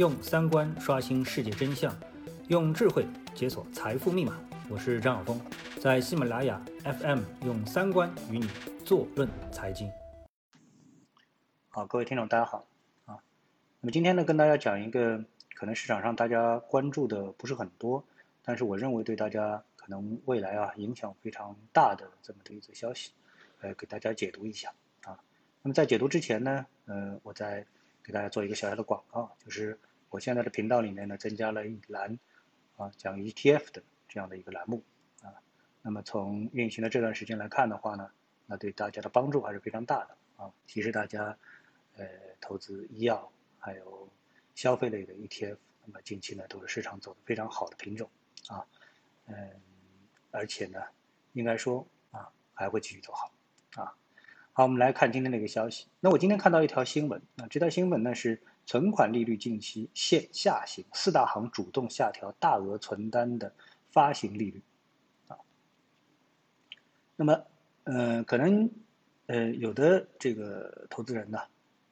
用三观刷新世界真相，用智慧解锁财富密码。我是张晓峰，在喜马拉雅 FM 用三观与你坐论财经。好，各位听众，大家好啊。那么今天呢，跟大家讲一个可能市场上大家关注的不是很多，但是我认为对大家可能未来啊影响非常大的这么的一则消息，呃，给大家解读一下啊。那么在解读之前呢，呃，我再给大家做一个小小的广告，就是我现在的频道里面呢增加了一栏啊讲 ETF 的这样的一个栏目啊。那么从运行的这段时间来看的话呢，那对大家的帮助还是非常大的啊，提示大家呃投资医药还有消费类的 ETF，那么近期呢都是市场走的非常好的品种啊，嗯，而且呢应该说啊还会继续走好啊。好，我们来看今天的一个消息。那我今天看到一条新闻啊，这条新闻呢是存款利率近期现下行，四大行主动下调大额存单的发行利率啊。那么，呃，可能呃有的这个投资人呢，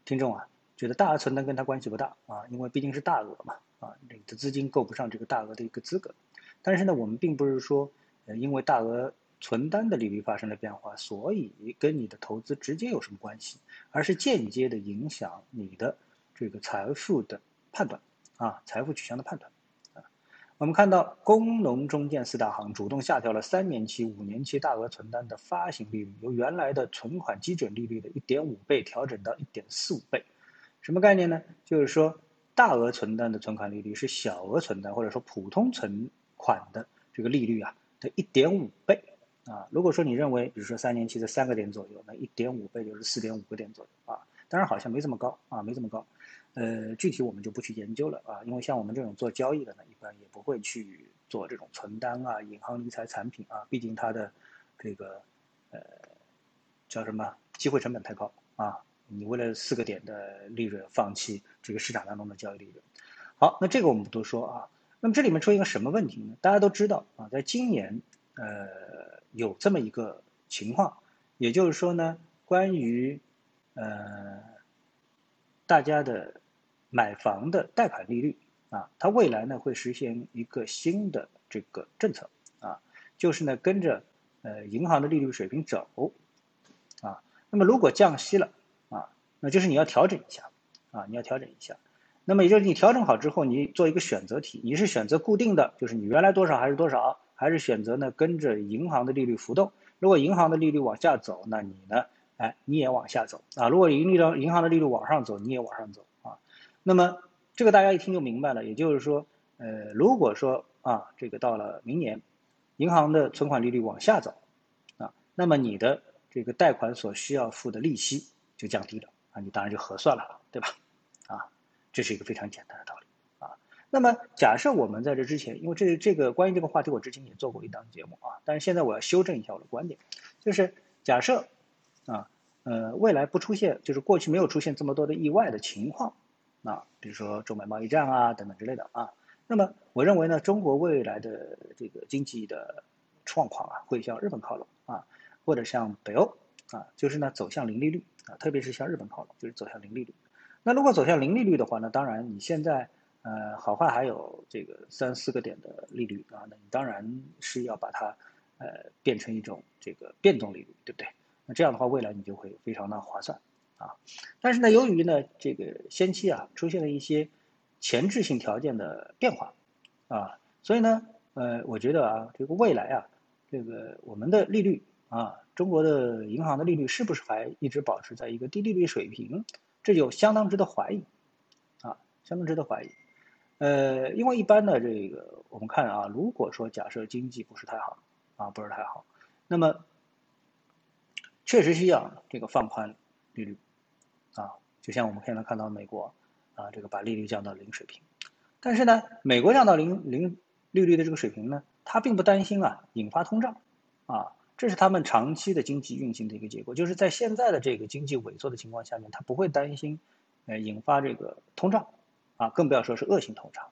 听众啊，觉得大额存单跟他关系不大啊，因为毕竟是大额嘛啊，你的资金够不上这个大额的一个资格。但是呢，我们并不是说呃因为大额存单的利率发生了变化，所以跟你的投资直接有什么关系？而是间接的影响你的这个财富的判断啊，财富取向的判断啊。我们看到工农中建四大行主动下调了三年期、五年期大额存单的发行利率，由原来的存款基准利率的一点五倍调整到一点四五倍。什么概念呢？就是说大额存单的存款利率是小额存单或者说普通存款的这个利率啊的一点五倍。啊，如果说你认为，比如说三年期的三个点左右，那一点五倍就是四点五个点左右啊。当然好像没这么高啊，没这么高。呃，具体我们就不去研究了啊，因为像我们这种做交易的呢，一般也不会去做这种存单啊、银行理财产品啊，毕竟它的这个呃叫什么机会成本太高啊。你为了四个点的利润，放弃这个市场当中的交易利润。好，那这个我们不多说啊。那么这里面出现一个什么问题呢？大家都知道啊，在今年呃。有这么一个情况，也就是说呢，关于呃大家的买房的贷款利率啊，它未来呢会实现一个新的这个政策啊，就是呢跟着呃银行的利率水平走啊。那么如果降息了啊，那就是你要调整一下啊，你要调整一下。那么也就是你调整好之后，你做一个选择题，你是选择固定的，就是你原来多少还是多少。还是选择呢跟着银行的利率浮动。如果银行的利率往下走，那你呢？哎，你也往下走啊。如果盈利的银行的利率往上走，你也往上走啊。那么这个大家一听就明白了。也就是说，呃，如果说啊，这个到了明年，银行的存款利率往下走啊，那么你的这个贷款所需要付的利息就降低了啊，你当然就合算了，对吧？啊，这是一个非常简单的道理啊。那么，假设我们在这之前，因为这这个关于这个话题，我之前也做过一档节目啊，但是现在我要修正一下我的观点，就是假设啊，呃，未来不出现，就是过去没有出现这么多的意外的情况啊，比如说中美贸易战啊等等之类的啊，那么我认为呢，中国未来的这个经济的状况啊，会向日本靠拢啊，或者向北欧啊，就是呢走向零利率啊，特别是向日本靠拢，就是走向零利率。那如果走向零利率的话呢，当然你现在。呃，好坏还有这个三四个点的利率啊，那你当然是要把它呃变成一种这个变动利率，对不对？那这样的话，未来你就会非常的划算啊。但是呢，由于呢这个先期啊出现了一些前置性条件的变化啊，所以呢呃，我觉得啊这个未来啊这个我们的利率啊，中国的银行的利率是不是还一直保持在一个低利率水平，这就相当值得怀疑啊，相当值得怀疑。呃，因为一般的这个，我们看啊，如果说假设经济不是太好啊，不是太好，那么确实需要这个放宽利率。啊，就像我们现在看到美国啊，这个把利率降到零水平，但是呢，美国降到零零利率的这个水平呢，它并不担心啊引发通胀。啊，这是他们长期的经济运行的一个结果，就是在现在的这个经济萎缩的情况下面，它不会担心呃引发这个通胀。啊，更不要说是恶性通胀，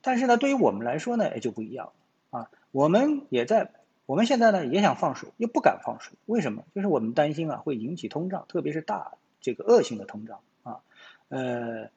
但是呢，对于我们来说呢，也就不一样了。啊。我们也在，我们现在呢也想放水，又不敢放水，为什么？就是我们担心啊会引起通胀，特别是大这个恶性的通胀啊。呃，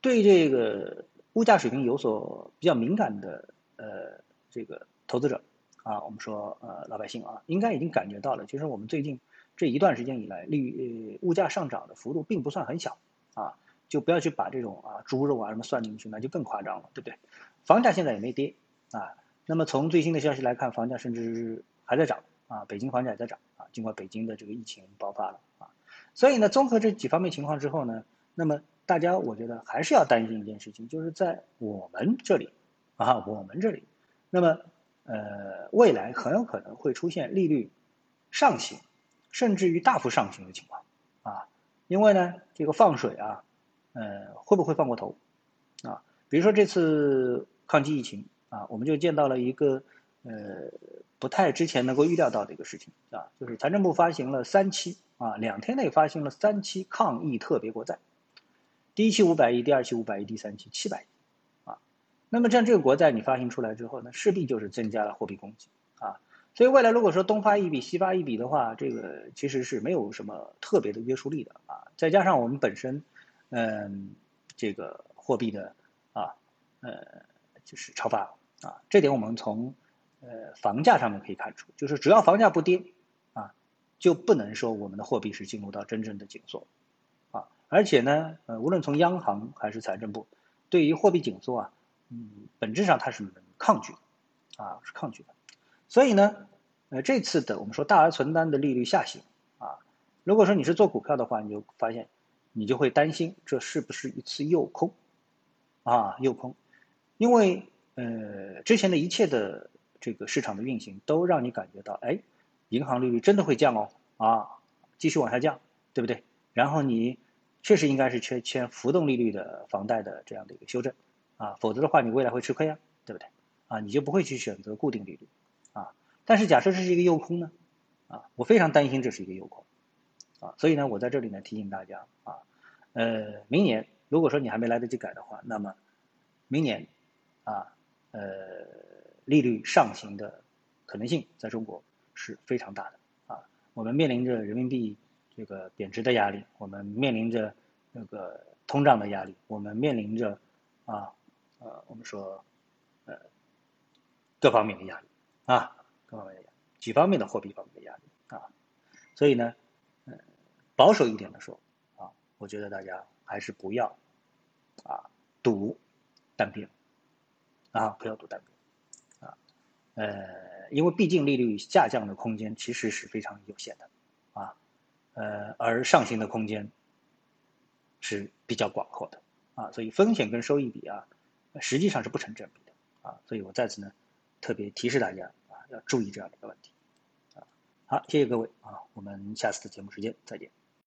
对这个物价水平有所比较敏感的呃这个投资者啊，我们说呃老百姓啊，应该已经感觉到了，其实我们最近这一段时间以来，利物价上涨的幅度并不算很小啊，就不要去把这种啊猪肉啊什么算进去，那就更夸张了，对不对？房价现在也没跌啊，那么从最新的消息来看，房价甚至还在涨啊，北京房价也在涨啊，尽管北京的这个疫情爆发了啊，所以呢，综合这几方面情况之后呢，那么。大家，我觉得还是要担心一件事情，就是在我们这里，啊，我们这里，那么，呃，未来很有可能会出现利率上行，甚至于大幅上行的情况，啊，因为呢，这个放水啊，呃，会不会放过头，啊，比如说这次抗击疫情啊，我们就见到了一个呃不太之前能够预料到的一个事情啊，就是财政部发行了三期啊，两天内发行了三期抗疫特别国债。第一期五百亿，第二期五百亿，第三期七百亿，啊，那么像这个国债你发行出来之后呢，势必就是增加了货币供给啊，所以未来如果说东发一笔西发一笔的话，这个其实是没有什么特别的约束力的啊，再加上我们本身，嗯，这个货币的啊，呃，就是超发啊，这点我们从呃房价上面可以看出，就是只要房价不跌啊，就不能说我们的货币是进入到真正的紧缩。啊而且呢，呃，无论从央行还是财政部，对于货币紧缩啊，嗯，本质上它是抗拒，啊，是抗拒的。所以呢，呃，这次的我们说大额存单的利率下行啊，如果说你是做股票的话，你就发现，你就会担心这是不是一次诱空，啊，诱空，因为呃，之前的一切的这个市场的运行都让你感觉到，哎，银行利率真的会降哦，啊，继续往下降，对不对？然后你。确实应该是签签浮动利率的房贷的这样的一个修正，啊，否则的话你未来会吃亏啊，对不对？啊，你就不会去选择固定利率，啊，但是假设这是一个诱空呢，啊，我非常担心这是一个诱空，啊，所以呢，我在这里呢提醒大家啊，呃，明年如果说你还没来得及改的话，那么明年啊，呃，利率上行的可能性在中国是非常大的，啊，我们面临着人民币。这个贬值的压力，我们面临着那个通胀的压力，我们面临着啊呃我们说呃各方面的压力啊各方面的压，几方面的货币方面的压力啊，所以呢，呃保守一点的说啊，我觉得大家还是不要啊赌单边啊不要赌单边啊呃因为毕竟利率下降的空间其实是非常有限的啊。呃，而上行的空间是比较广阔的啊，所以风险跟收益比啊，实际上是不成正比的啊，所以我在此呢特别提示大家啊，要注意这样的一个问题啊。好，谢谢各位啊，我们下次的节目时间再见。